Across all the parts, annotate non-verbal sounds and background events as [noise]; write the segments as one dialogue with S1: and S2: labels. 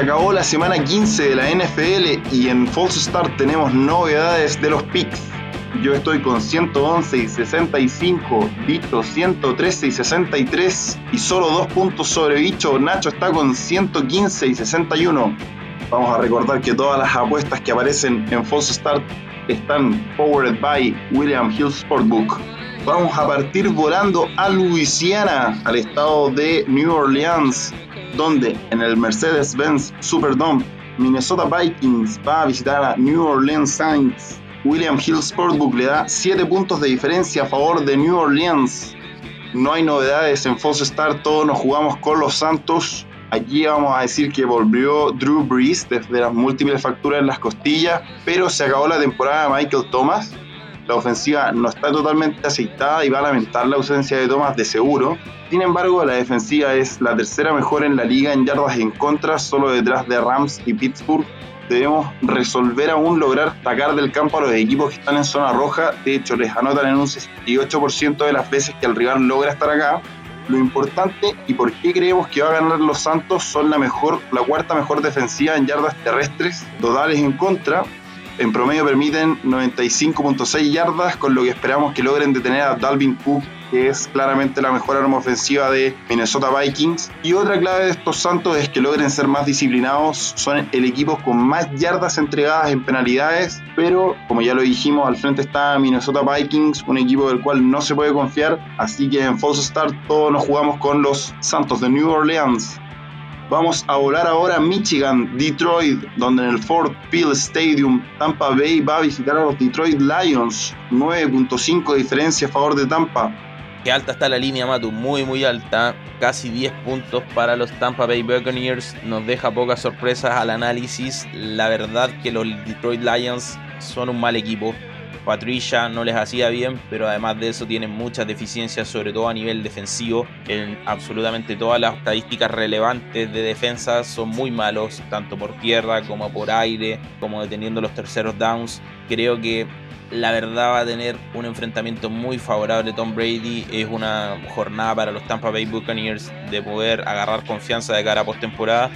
S1: acabó la semana 15 de la NFL y en False Start tenemos novedades de los picks. Yo estoy con 111 y 65, Bicho 113 y 63 y solo dos puntos sobre Bicho. Nacho está con 115 y 61. Vamos a recordar que todas las apuestas que aparecen en False Start están powered by William Hill Sportbook. Vamos a partir volando a Luisiana, al estado de New Orleans, donde en el Mercedes-Benz Superdome, Minnesota Vikings va a visitar a New Orleans Saints. William Hill Sportbook le da 7 puntos de diferencia a favor de New Orleans. No hay novedades en False Start, todos nos jugamos con los Santos. Aquí vamos a decir que volvió Drew Brees desde las múltiples facturas en las costillas, pero se acabó la temporada de Michael Thomas. La ofensiva no está totalmente aceitada y va a lamentar la ausencia de Thomas de seguro. Sin embargo, la defensiva es la tercera mejor en la liga en yardas en contra, solo detrás de Rams y Pittsburgh. Debemos resolver aún lograr sacar del campo a los equipos que están en zona roja. De hecho, les anotan en un 68% de las veces que el rival logra estar acá lo importante y por qué creemos que va a ganar los Santos son la mejor, la cuarta mejor defensiva en yardas terrestres totales en contra. En promedio permiten 95.6 yardas, con lo que esperamos que logren detener a Dalvin Cook que es claramente la mejor arma ofensiva de Minnesota Vikings. Y otra clave de estos Santos es que logren ser más disciplinados. Son el equipo con más yardas entregadas en penalidades, pero como ya lo dijimos, al frente está Minnesota Vikings, un equipo del cual no se puede confiar. Así que en False Start todos nos jugamos con los Santos de New Orleans. Vamos a volar ahora a Michigan, Detroit, donde en el Ford Field Stadium Tampa Bay va a visitar a los Detroit Lions. 9.5 de diferencia a favor de Tampa.
S2: Qué alta está la línea, Matu, muy muy alta. Casi 10 puntos para los Tampa Bay Buccaneers. Nos deja pocas sorpresas al análisis. La verdad que los Detroit Lions son un mal equipo. Patricia no les hacía bien, pero además de eso tienen muchas deficiencias, sobre todo a nivel defensivo. En absolutamente todas las estadísticas relevantes de defensa son muy malos, tanto por tierra como por aire, como deteniendo los terceros downs. Creo que la verdad va a tener un enfrentamiento muy favorable Tom Brady. Es una jornada para los Tampa Bay Buccaneers de poder agarrar confianza de cara a postemporada.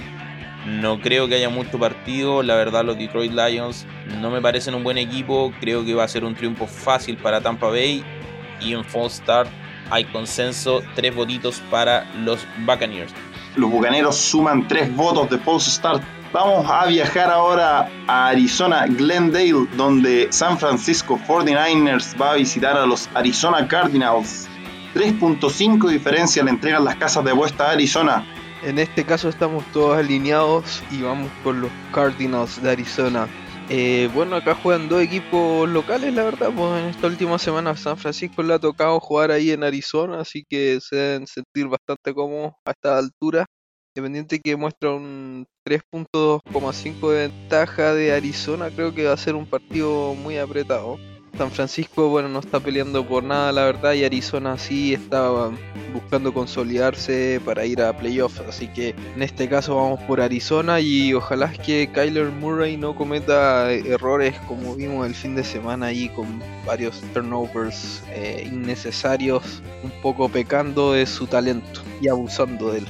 S2: No creo que haya mucho partido. La verdad, los Detroit Lions no me parecen un buen equipo. Creo que va a ser un triunfo fácil para Tampa Bay. Y en Fall Start hay consenso, tres votitos para los Buccaneers.
S1: Los Bucaneros suman tres votos de False Start Vamos a viajar ahora a Arizona, Glendale, donde San Francisco 49ers va a visitar a los Arizona Cardinals. 3.5 diferencia le entregan las casas de apuesta a Arizona.
S3: En este caso estamos todos alineados y vamos con los Cardinals de Arizona. Eh, bueno, acá juegan dos equipos locales, la verdad, pues en esta última semana San Francisco le ha tocado jugar ahí en Arizona, así que se deben sentir bastante cómodos a esta altura. Independiente que muestra un 3.2,5 de ventaja de Arizona, creo que va a ser un partido muy apretado. San Francisco, bueno, no está peleando por nada, la verdad, y Arizona sí está buscando consolidarse para ir a playoffs. Así que en este caso vamos por Arizona y ojalá que Kyler Murray no cometa errores como vimos el fin de semana ahí con varios turnovers eh, innecesarios, un poco pecando de su talento y abusando de él.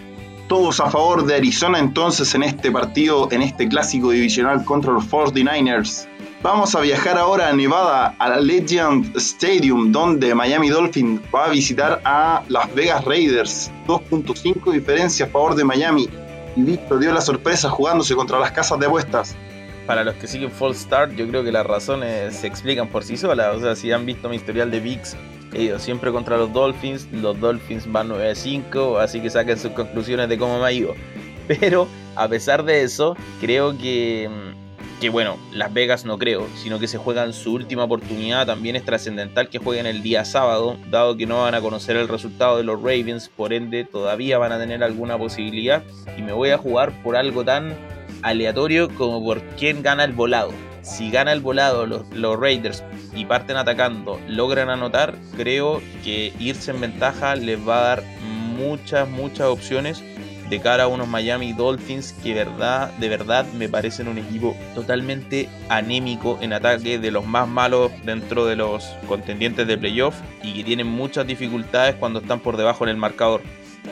S1: Todos a favor de Arizona entonces en este partido, en este clásico divisional contra los 49ers. Vamos a viajar ahora a Nevada, a la Legend Stadium, donde Miami Dolphins va a visitar a Las Vegas Raiders. 2.5 diferencia a favor de Miami. Y listo, dio la sorpresa jugándose contra las casas de apuestas.
S2: Para los que siguen Full Start, yo creo que las razones se explican por sí solas. O sea, si han visto mi historial de VIX, he ido siempre contra los Dolphins. Los Dolphins van 9-5, así que saquen sus conclusiones de cómo me ha ido. Pero a pesar de eso, creo que, que bueno, Las Vegas no creo, sino que se juegan su última oportunidad. También es trascendental que jueguen el día sábado, dado que no van a conocer el resultado de los Ravens, por ende todavía van a tener alguna posibilidad. Y me voy a jugar por algo tan aleatorio como por quién gana el volado si gana el volado los, Raiders y parten atacando, logran anotar, creo que irse en ventaja les va a dar muchas, muchas opciones de cara a unos Miami Dolphins que de verdad me parecen un equipo totalmente anémico en ataque, de los más malos dentro de los contendientes de playoff y que tienen muchas dificultades cuando están por debajo en el marcador.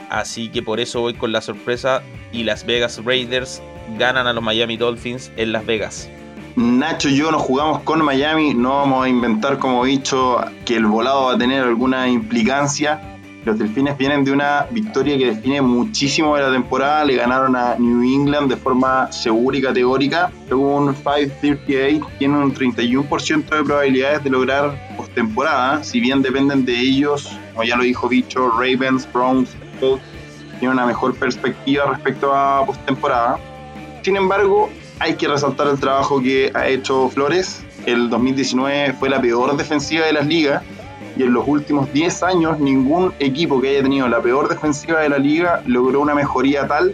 S2: Así que por eso voy con la sorpresa y Las Vegas Raiders ganan a los Miami Dolphins en Las Vegas.
S1: Nacho y yo nos jugamos con Miami, no vamos a inventar como dicho que el volado va a tener alguna implicancia. Los Delfines vienen de una victoria que define muchísimo de la temporada, le ganaron a New England de forma segura y categórica. Según 538, tienen un 31% de probabilidades de lograr postemporada, si bien dependen de ellos, como ya lo dijo Bicho, Ravens, Browns, Colts, tienen una mejor perspectiva respecto a postemporada. Sin embargo, hay que resaltar el trabajo que ha hecho Flores. El 2019 fue la peor defensiva de las ligas y en los últimos 10 años ningún equipo que haya tenido la peor defensiva de la liga logró una mejoría tal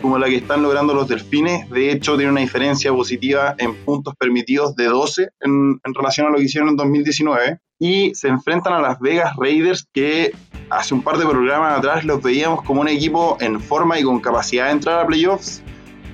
S1: como la que están logrando los delfines. De hecho, tiene una diferencia positiva en puntos permitidos de 12 en, en, relación a lo que hicieron en 2019. Y se enfrentan a las Vegas Raiders, que hace un par de programas atrás los veíamos como un equipo en forma y con capacidad de entrar a playoffs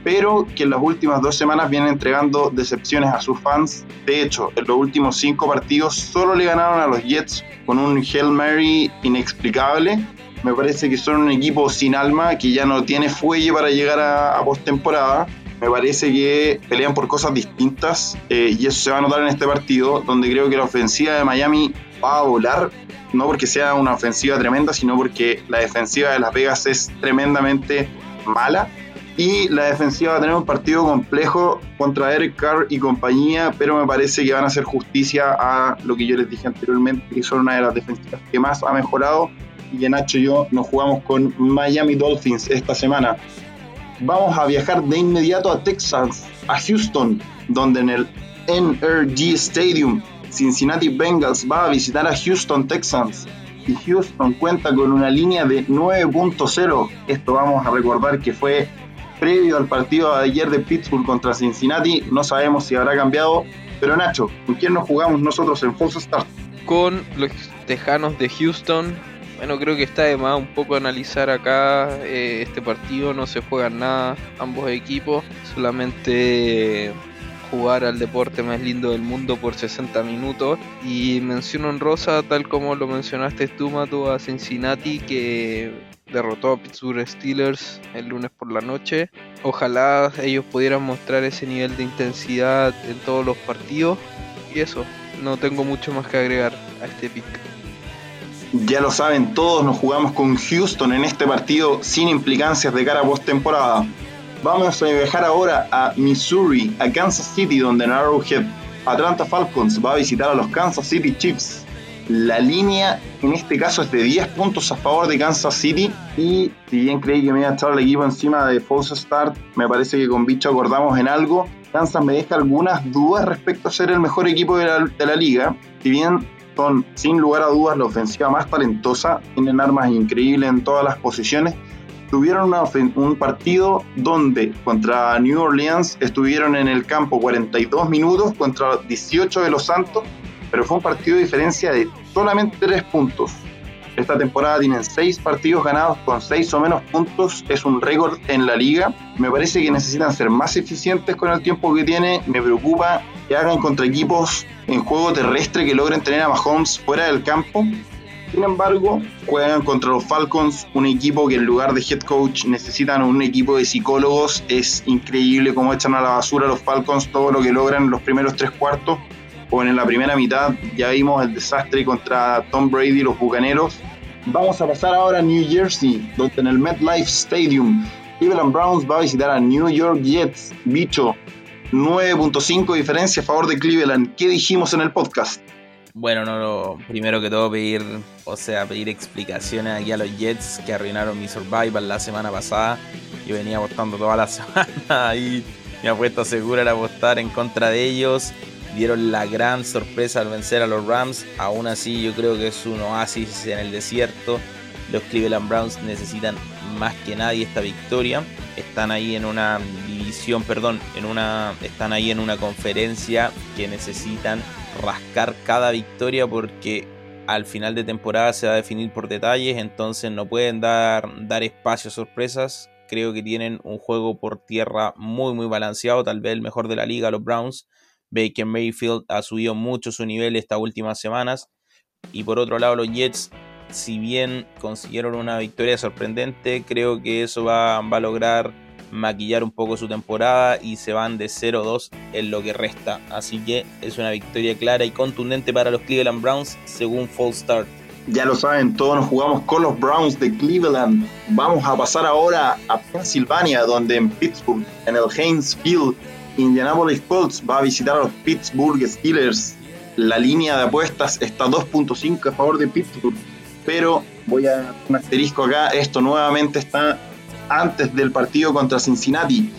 S1: pero que en las últimas dos semanas viene entregando decepciones a sus fans. De hecho, en los últimos cinco partidos solo le ganaron a los Jets con un Hail Mary inexplicable. Me parece que son un equipo sin alma, que ya no tiene fuelle para llegar a, a postemporada. Me parece que pelean por cosas distintas eh, y eso se va a notar en este partido, donde creo que la ofensiva de Miami va a volar, no porque sea una ofensiva tremenda, sino porque la defensiva de Las Vegas es tremendamente mala y la defensiva va a tener un partido complejo contra Eric Carr y compañía, pero me parece que van a hacer justicia a lo que yo les dije anteriormente, que son una de las defensivas que más ha mejorado. Y que Nacho y yo nos jugamos con Miami Dolphins esta semana. Vamos a viajar de inmediato a Texas, a Houston, donde en el NRG Stadium Cincinnati Bengals va a visitar a Houston Texans y Houston cuenta con una línea de 9.0. Esto vamos a recordar que fue previo al partido de ayer de Pittsburgh contra Cincinnati. No sabemos si habrá cambiado. Pero Nacho, ¿con quién nos jugamos nosotros en False Start?
S3: Con los Tejanos de Houston. Bueno, creo que está de más un poco analizar acá eh, este partido. No se juegan nada ambos equipos. Solamente jugar al deporte más lindo del mundo por 60 minutos. Y menciono en rosa, tal como lo mencionaste tú, Mato, a Cincinnati, que derrotó a Pittsburgh Steelers el lunes por la noche. Ojalá ellos pudieran mostrar ese nivel de intensidad en todos los partidos. Y eso, no tengo mucho más que agregar a este pick.
S1: Ya lo saben todos, nos jugamos con Houston en este partido sin implicancias de cara a postemporada. Vamos a viajar ahora a Missouri, a Kansas City, donde en Arrowhead Atlanta Falcons va a visitar a los Kansas City Chiefs. La línea en este caso es de 10 puntos a favor de Kansas City. Y si bien creí que me iba a el equipo encima de False Start, me parece que con Bicho acordamos en algo. Kansas me deja algunas dudas respecto a ser el mejor equipo de la, liga. Si bien son sin lugar a dudas la ofensiva más talentosa, tienen armas increíbles en todas las posiciones. Tuvieron un partido donde contra New Orleans estuvieron en el campo 42 minutos contra 18 de los Santos pero fue un partido de diferencia de solamente tres puntos. Esta temporada tienen seis partidos ganados con seis o menos puntos, es un récord en la liga. Me parece que necesitan ser más eficientes con el tiempo que tiene. Me preocupa que hagan contra equipos en juego terrestre que logren tener a Mahomes fuera del campo. Sin embargo, juegan contra los Falcons, un equipo que en lugar de head coach necesitan un equipo de psicólogos. Es increíble cómo echan a la basura los Falcons todo lo que logran los primeros tres cuartos en la primera mitad ya vimos el desastre contra Tom Brady y los Bucaneros. Vamos a pasar ahora a New Jersey, donde en el MetLife Stadium Cleveland Browns va a visitar a New York Jets. Bicho, 9.5 diferencia a favor de Cleveland. ¿Qué dijimos en el podcast?
S2: Bueno, no, no, primero que todo pedir, o sea, pedir explicaciones aquí a los Jets que arruinaron mi survival la semana pasada. Yo venía apostando toda la [laughs] semana y mi apuesta segura era apostar en contra de ellos dieron la gran sorpresa al vencer a los Rams. Aún así, yo creo que es un oasis en el desierto. Los Cleveland Browns necesitan más que nadie esta victoria. Están ahí en una división, perdón, en una, están ahí en una conferencia que necesitan rascar cada victoria porque al final de temporada se va a definir por detalles, entonces no pueden dar, dar espacio a sorpresas. Creo que tienen un juego por tierra muy muy balanceado, tal vez el mejor de la liga, los Browns Baker Mayfield ha subido mucho su nivel estas últimas semanas. Y por otro lado, los Jets, si bien consiguieron una victoria sorprendente, creo que eso va, a lograr maquillar un poco su temporada y se van de 0-2 en lo que resta. Así que es una victoria clara y contundente para los Cleveland Browns según Full Start.
S1: Ya lo saben, todos nos jugamos con los Browns de Cleveland. Vamos a pasar ahora a Pensilvania, donde en Pittsburgh, en el Heinz Field, Indianapolis Colts va a visitar a los Pittsburgh Steelers. La línea de apuestas está 2.5 a favor de Pittsburgh, pero voy a un asterisco acá. Esto nuevamente está antes del partido contra Cincinnati.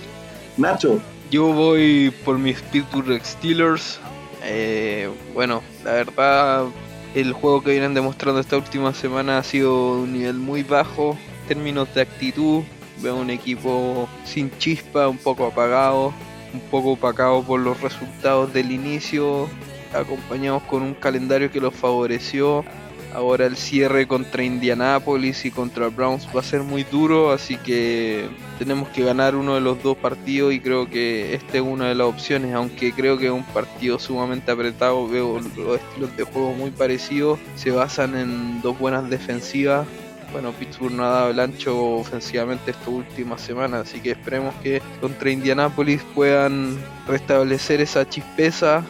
S1: Nacho.
S3: Yo voy por mis Pittsburgh Steelers. Eh, bueno, la verdad, el juego que vienen demostrando esta última semana ha sido un nivel muy bajo en términos de actitud. Veo un equipo sin chispa, un poco apagado, un poco opacado por los resultados del inicio, acompañados con un calendario que los favoreció Ahora el cierre contra Indianapolis y contra Browns va a ser muy duro, así que tenemos que ganar uno de los dos partidos y creo que esta es una de las opciones, aunque creo que es un partido sumamente apretado, veo los estilos de juego muy parecidos, se basan en dos buenas defensivas. Bueno, Pittsburgh no ha dado el ancho ofensivamente esta última semana, así que esperemos que contra Indianapolis puedan restablecer esa chispeza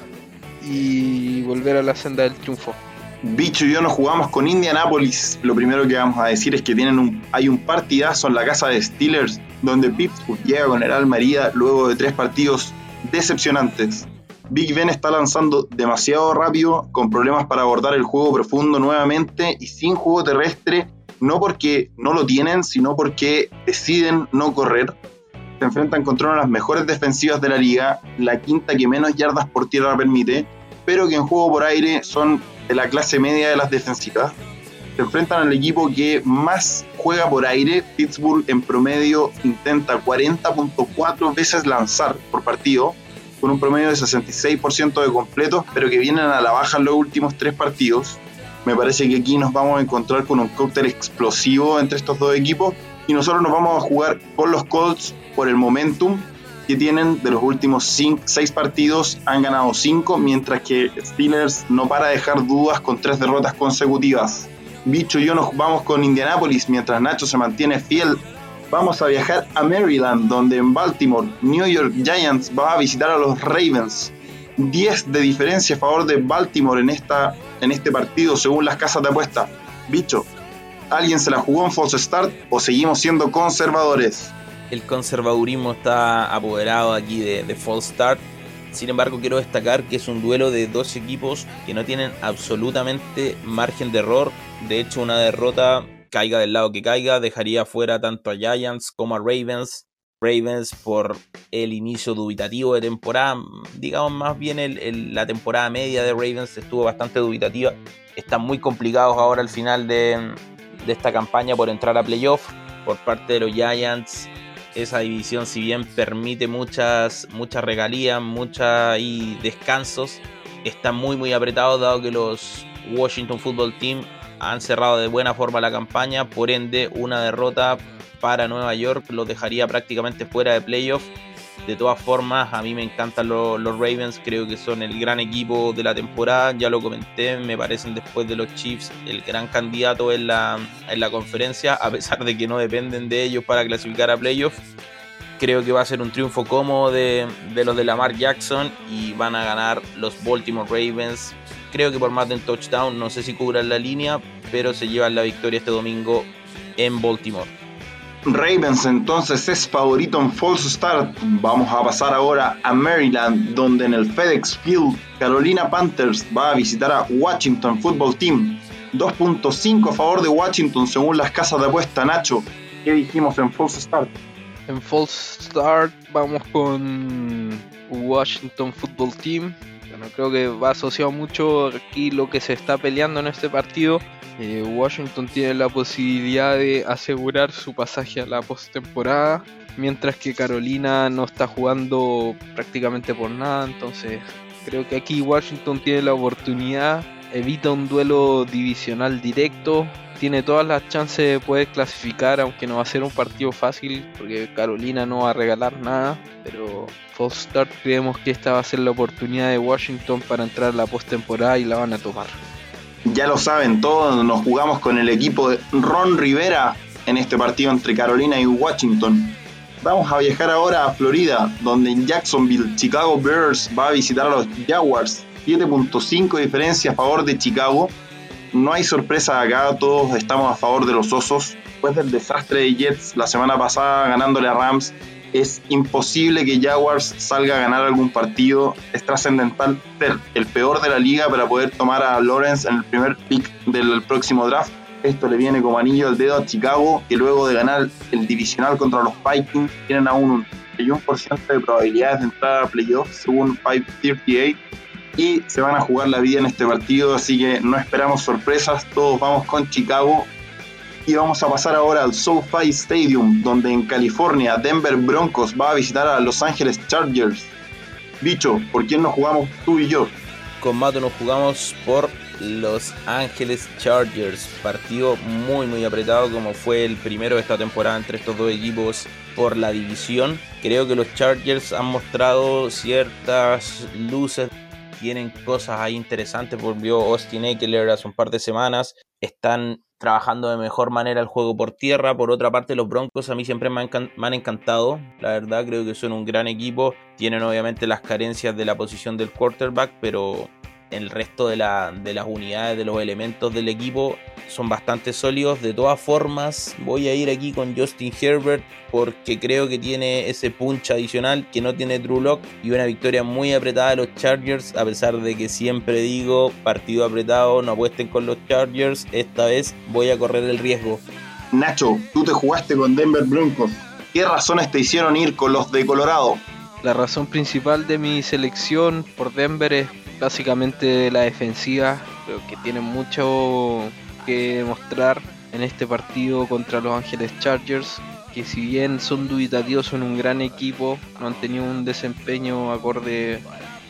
S3: y volver a la senda del triunfo.
S1: Bicho y yo nos jugamos con Indianapolis. Lo primero que vamos a decir es que tienen un, hay un partidazo en la casa de Steelers donde Pittsburgh llega con el alma herida luego de tres partidos decepcionantes. Big Ben está lanzando demasiado rápido, con problemas para abordar el juego profundo nuevamente y sin juego terrestre, no porque no lo tienen, sino porque deciden no correr. Se enfrentan contra una de las mejores defensivas de la liga, la quinta que menos yardas por tierra permite, pero que en juego por aire son de la clase media de las defensivas. Se enfrentan al equipo que más juega por aire. Pittsburgh en promedio intenta 40.4 veces lanzar por partido, con un promedio de 66% de completos, pero que vienen a la baja en los últimos tres partidos. Me parece que aquí nos vamos a encontrar con un cóctel explosivo entre estos dos equipos y nosotros nos vamos a jugar con los Colts por el momentum que tienen de los últimos 6 partidos han ganado 5, mientras que Steelers no para de dejar dudas con 3 derrotas consecutivas. Bicho y yo nos vamos con Indianapolis, mientras Nacho se mantiene fiel. Vamos a viajar a Maryland, donde en Baltimore, New York Giants va a visitar a los Ravens. 10 de diferencia a favor de Baltimore en, esta, en este partido, según las casas de apuesta. Bicho, ¿alguien se la jugó en false start o seguimos siendo conservadores?
S2: el conservadurismo está apoderado aquí de, de False Start. Sin embargo, quiero destacar que es un duelo de dos equipos que no tienen absolutamente margen de error. De hecho, una derrota, caiga del lado que caiga, dejaría fuera tanto a Giants como a Ravens. Ravens por el inicio dubitativo de temporada, digamos más bien la temporada media de Ravens estuvo bastante dubitativa. Están muy complicados ahora al final de, esta campaña por entrar a playoff por parte de los Giants. Esa división, si bien permite muchas, muchas regalías, muchas y descansos, está muy muy apretado dado que los Washington Football Team han cerrado de buena forma la campaña, por ende una derrota para Nueva York los dejaría prácticamente fuera de playoff de todas formas, a mí me encantan los, Ravens, creo que son el gran equipo de la temporada, ya lo comenté, me parecen después de los Chiefs el gran candidato en la, en la conferencia, a pesar de que no dependen de ellos para clasificar a playoffs. Creo que va a ser un triunfo cómodo de, de los de Lamar Jackson y van a ganar los Baltimore Ravens. Creo que por más de un touchdown, no sé si cubran la línea, pero se llevan la victoria este domingo en Baltimore.
S1: Ravens entonces es favorito en false start. Vamos a pasar ahora a Maryland, donde en el FedEx Field Carolina Panthers va a visitar a Washington Football Team. 2.5 a favor de Washington según las casas de apuesta. Nacho, ¿qué dijimos en false start?
S3: En false start vamos con Washington Football Team. Bueno, creo que va asociado mucho aquí lo que se está peleando en este partido eh, Washington tiene la posibilidad de asegurar su pasaje a la postemporada, mientras que Carolina no está jugando prácticamente por nada. Entonces, creo que aquí Washington tiene la oportunidad, evita un duelo divisional directo, tiene todas las chances de poder clasificar, aunque no va a ser un partido fácil, porque Carolina no va a regalar nada. Pero False Start creemos que esta va a ser la oportunidad de Washington para entrar a la postemporada y la van a tomar
S1: ya lo saben todos, nos jugamos con el equipo de Ron Rivera en este partido entre Carolina y Washington. Vamos a viajar ahora a Florida, donde en Jacksonville Chicago Bears va a visitar a los Jaguars. 7.5 diferencia a favor de Chicago. No hay sorpresa acá, todos estamos a favor de los osos. Después del desastre de Jets la semana pasada ganándole a Rams, es imposible que Jaguars salga a ganar algún partido. Es trascendental ser el peor de la liga para poder tomar a Lawrence en el primer pick del próximo draft. Esto le viene como anillo al dedo a Chicago, que luego de ganar el divisional contra los Vikings, tienen aún un 31% de probabilidades de entrar a playoffs según 538 y se van a jugar la vida en este partido, así que no esperamos sorpresas, todos vamos con Chicago y vamos a pasar ahora al SoFi Stadium, donde en California Denver Broncos va a visitar a Los Ángeles Chargers. Bicho, ¿por quién nos jugamos tú y yo?
S2: Con Mato nos jugamos por Los Ángeles Chargers. Partido muy muy apretado como fue el primero de esta temporada entre estos dos equipos por la división. Creo que los Chargers han mostrado ciertas luces tienen cosas ahí interesantes. Volvió Austin Eckler hace un par de semanas. Están trabajando de mejor manera el juego por tierra. Por otra parte, los Broncos a mí siempre me han, encantado. La verdad, creo que son un gran equipo. Tienen obviamente las carencias de la posición del quarterback, pero el resto de, la, de las unidades, de los elementos del equipo son bastante sólidos. De todas formas, voy a ir aquí con Justin Herbert porque creo que tiene ese punch adicional que no tiene True Lock y una victoria muy apretada de los Chargers. A pesar de que siempre digo partido apretado, no apuesten con los Chargers. Esta vez voy a correr el riesgo.
S1: Nacho, tú te jugaste con Denver Broncos. ¿Qué razones te hicieron ir con los de Colorado?
S3: La razón principal de mi selección por Denver es básicamente la defensiva. Creo que tiene mucho que demostrar en este partido contra los Ángeles Chargers, que si bien son dubitativos, son un gran equipo, no han tenido un desempeño acorde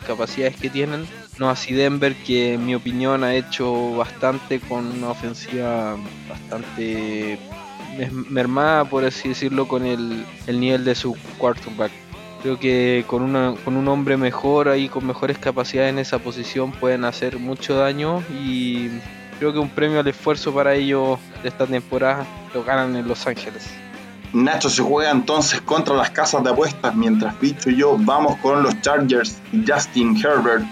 S3: capacidades que tienen. No así Denver, que en mi opinión ha hecho bastante con una ofensiva bastante mermada, por así decirlo, con el, el nivel de su quarterback. Creo que con, una, con un hombre mejor ahí, con mejores capacidades en esa posición, pueden hacer mucho daño y creo que un premio al esfuerzo para ellos de esta temporada lo ganan en Los Ángeles.
S1: Nacho se juega entonces contra las casas de apuestas, mientras Bicho y yo vamos con los Chargers y Justin Herbert.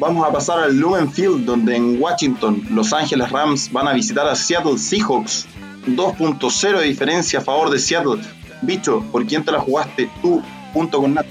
S1: Vamos a pasar al Lumen Field, donde en Washington los Ángeles Rams van a visitar a Seattle Seahawks. 2.0 de diferencia a favor de Seattle. Bicho, ¿por quién te la jugaste tú junto con Nacho?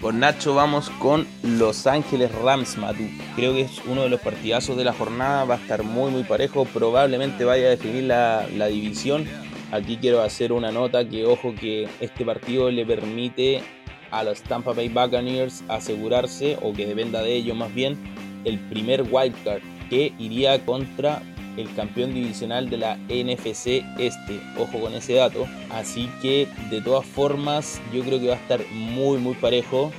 S2: Con Nacho vamos con Los Ángeles Rams, Matu. Creo que es uno de los partidazos de la jornada, va a estar muy muy parejo, probablemente vaya a definir la, la división. Aquí quiero hacer una nota que ojo que este partido le permite a los Tampa Bay Buccaneers asegurarse, o que dependa de ellos más bien, el primer wildcard que iría contra el campeón divisional de la NFC Este. Ojo con ese dato. Así que de todas formas yo creo que va a estar muy muy parejo.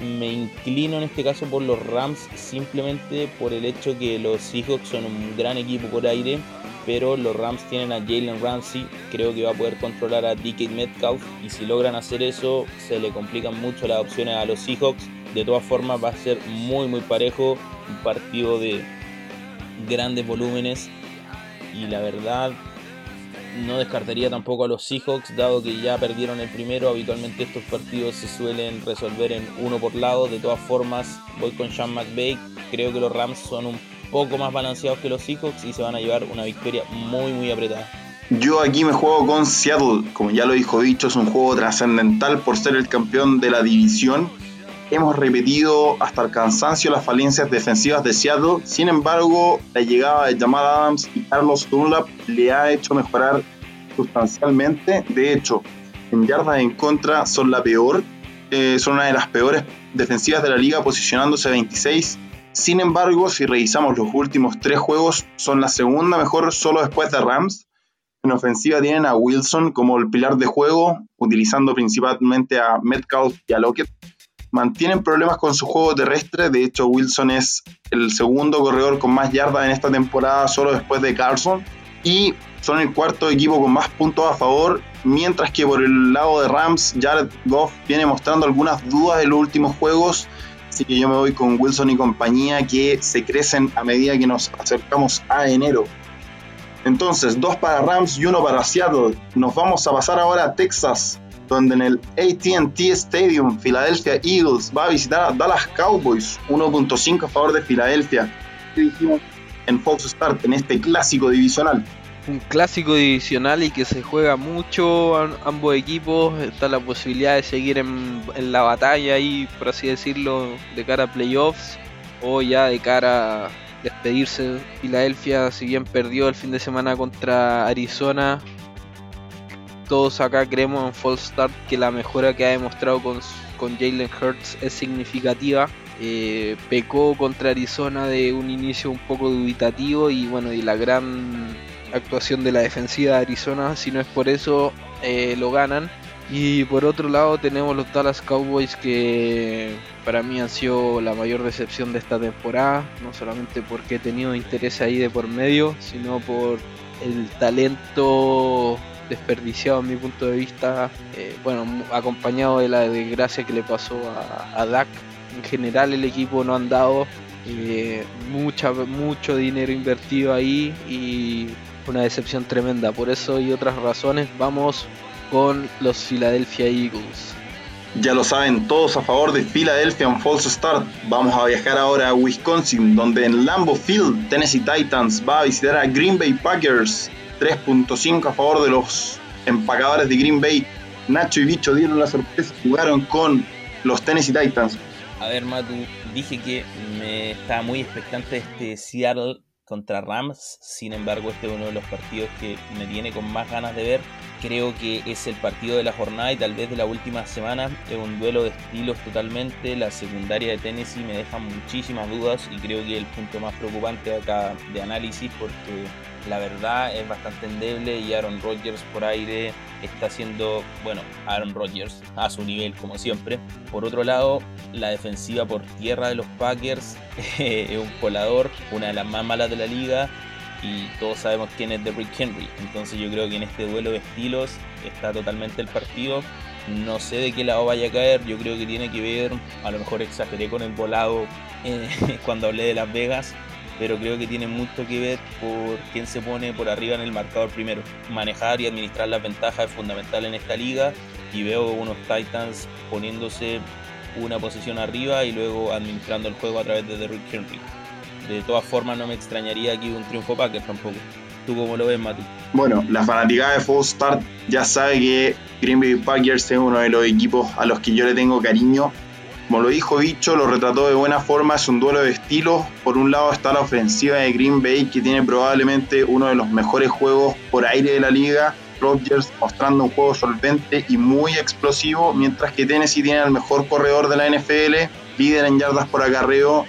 S2: Me inclino en este caso por los Rams simplemente por el hecho que los Seahawks son un gran equipo por aire. Pero los Rams tienen a Jalen Ramsey, creo que va a poder controlar a DK Metcalf y si logran hacer eso se le complican mucho las opciones a los Seahawks. De todas formas va a ser muy muy parejo, un partido de grandes volúmenes. Y la verdad no descartaría tampoco a los Seahawks dado que ya perdieron el primero. Habitualmente estos partidos se suelen resolver en uno por lado. De todas formas voy con Sean McVay. Creo que los Rams son un poco más balanceados que los Seahawks y se van a llevar una victoria muy muy apretada.
S1: Yo aquí me juego con Seattle, como ya lo dijo dicho, es un juego trascendental por ser el campeón de la división Hemos repetido hasta el cansancio las falencias defensivas de Seattle. Sin embargo, la llegada de Jamal Adams y Carlos Dunlap le ha hecho mejorar sustancialmente. De hecho, en yardas en contra son la peor, eh, son una de las peores defensivas de la liga, posicionándose a 26. Sin embargo, si revisamos los últimos tres juegos, son la segunda mejor solo después de Rams. En ofensiva tienen a Wilson como el pilar de juego, utilizando principalmente a Metcalf y a Lockett mantienen problemas con su juego terrestre. De hecho, Wilson es el segundo corredor con más yardas en esta temporada, solo después de Carson. Y son el cuarto equipo con más puntos a favor. Mientras que por el lado de Rams, Jared Goff viene mostrando algunas dudas en los últimos juegos. Así que yo me voy con Wilson y compañía que se crecen a medida que nos acercamos a enero. Entonces, dos para Rams y uno para Seattle. Nos vamos a pasar ahora a Texas donde en el ATT Stadium Philadelphia Eagles va a visitar a Dallas Cowboys, 1.5 a favor de Filadelfia. ¿Qué dijimos en Fox Start en este clásico divisional?
S3: Un clásico divisional y que se juega mucho ambos equipos. Está la posibilidad de seguir en, en la batalla ahí, por así decirlo, de cara a playoffs o ya de cara a despedirse. Filadelfia, si bien perdió el fin de semana contra Arizona, todos acá creemos en False Start que la mejora que ha demostrado con, con Jalen Hurts es significativa. Eh, pecó contra Arizona de un inicio un poco dubitativo y bueno, y la gran actuación de la defensiva de Arizona, si no es por eso, eh, lo ganan. Y por otro lado tenemos los Dallas Cowboys que para mí han sido la mayor decepción de esta temporada, no solamente porque he tenido interés ahí de por medio, sino por el talento desperdiciado en mi punto de vista, eh, bueno, acompañado de la desgracia que le pasó a, a Dak. En general el equipo no han dado eh, mucha, mucho dinero invertido ahí y una decepción tremenda. Por eso y otras razones vamos con los Philadelphia Eagles.
S1: Ya lo saben todos a favor de Philadelphia en False Start. Vamos a viajar ahora a Wisconsin, donde en Lambeau Field Tennessee Titans va a visitar a Green Bay Packers. 3.5 a favor de los empacadores de Green Bay. Nacho y Bicho dieron la sorpresa, jugaron con los Tennessee Titans.
S2: A ver, Matu, dije que me estaba muy expectante este Seattle contra Rams. Sin embargo, este es uno de los partidos que me tiene con más ganas de ver. Creo que es el partido de la jornada y tal vez de la última semana. Es un duelo de estilos totalmente. La secundaria de Tennessee me deja muchísimas dudas y creo que el punto más preocupante acá de análisis porque la verdad es bastante endeble y Aaron Rodgers por aire está haciendo, bueno, Aaron Rodgers a su nivel como siempre. Por otro lado, la defensiva por tierra de los Packers [laughs] es un colador, una de las más malas de la liga y todos sabemos quién es Derrick Henry. Entonces yo creo que en este duelo de estilos está totalmente el partido. No sé de qué lado vaya a caer, yo creo que tiene que ver, a lo mejor exageré con el volado eh, [laughs] cuando hablé de Las Vegas, pero creo que tiene mucho que ver por quién se pone por arriba en el marcador primero. Manejar y administrar las ventajas es fundamental en esta liga y veo unos Titans poniéndose una posición arriba y luego administrando el juego a través de Derrick Henry. De todas formas no me extrañaría aquí un triunfo Packers tampoco. ¿Tú cómo lo ves, Matu?
S1: Bueno, la fanaticada de Full Start ya sabe que Green Bay Packers es uno de los equipos a los que yo le tengo cariño como lo dijo Bicho, lo retrató de buena forma, es un duelo de estilos. Por un lado está la ofensiva de Green Bay, que tiene probablemente uno de los mejores juegos por aire de la liga. Rodgers mostrando un juego solvente y muy explosivo, mientras que Tennessee tiene el mejor corredor de la NFL, líder en yardas por acarreo.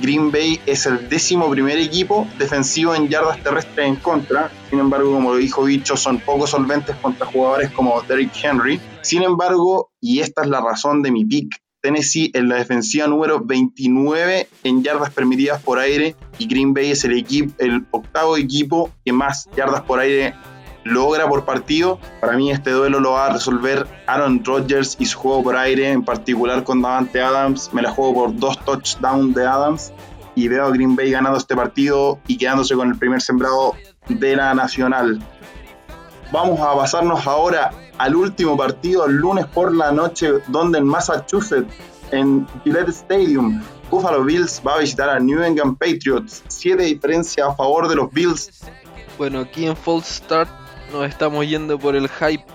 S1: Green Bay es el décimo primer equipo defensivo en yardas terrestres en contra. Sin embargo, como lo dijo Bicho, son poco solventes contra jugadores como Derrick Henry. Sin embargo, y esta es la razón de mi pick Tennessee en la defensiva número 29 en yardas permitidas por aire y Green Bay es el, el octavo equipo que más yardas por aire logra por partido. Para mí este duelo lo va a resolver Aaron Rodgers y su juego por aire, en particular con Davante Adams. Me la juego por dos touchdowns de Adams y veo a Green Bay ganando este partido y quedándose con el primer sembrado de la nacional. Vamos a pasarnos ahora al último partido el lunes por la noche, donde en Massachusetts, en Gillette Stadium, Buffalo Bills va a visitar a New England Patriots. Siete diferencia a favor de los Bills.
S3: Bueno, aquí en False Start nos estamos yendo por el hype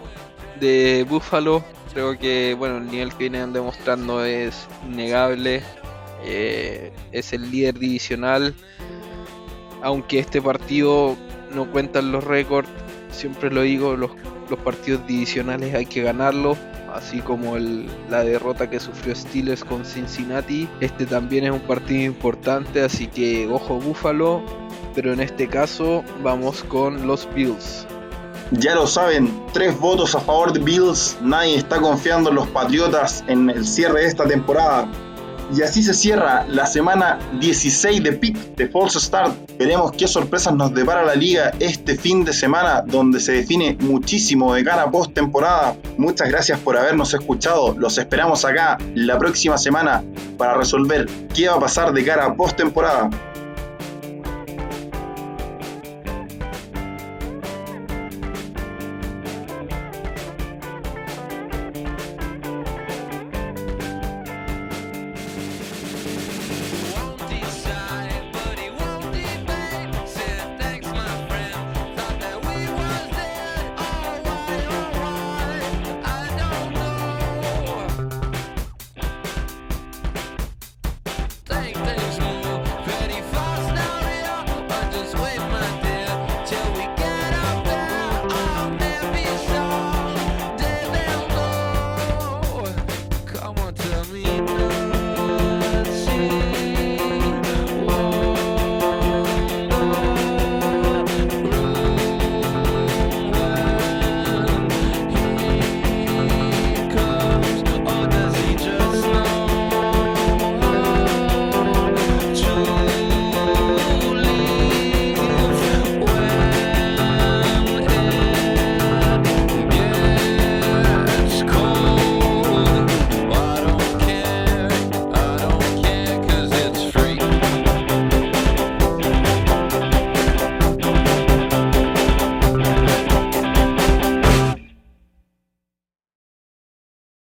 S3: de Buffalo. Creo que bueno, el nivel que vienen demostrando es innegable. Eh, es el líder divisional. Aunque este partido no cuenta los récords, siempre lo digo, los partidos divisionales hay que ganarlos, así como la derrota que sufrió Steelers con Cincinnati. Este también es un partido importante, así que ojo Búfalo, pero en este caso vamos con los Bills.
S1: Ya lo saben, tres votos a favor de Bills, nadie está confiando en los Patriotas en el cierre de esta temporada. Y así se cierra la semana 16 de PIC de False Start. Veremos qué sorpresas nos depara la liga este fin de semana, donde se define muchísimo de cara post temporada. Muchas gracias por habernos escuchado. Los esperamos acá la próxima semana para resolver qué va a pasar de cara post temporada.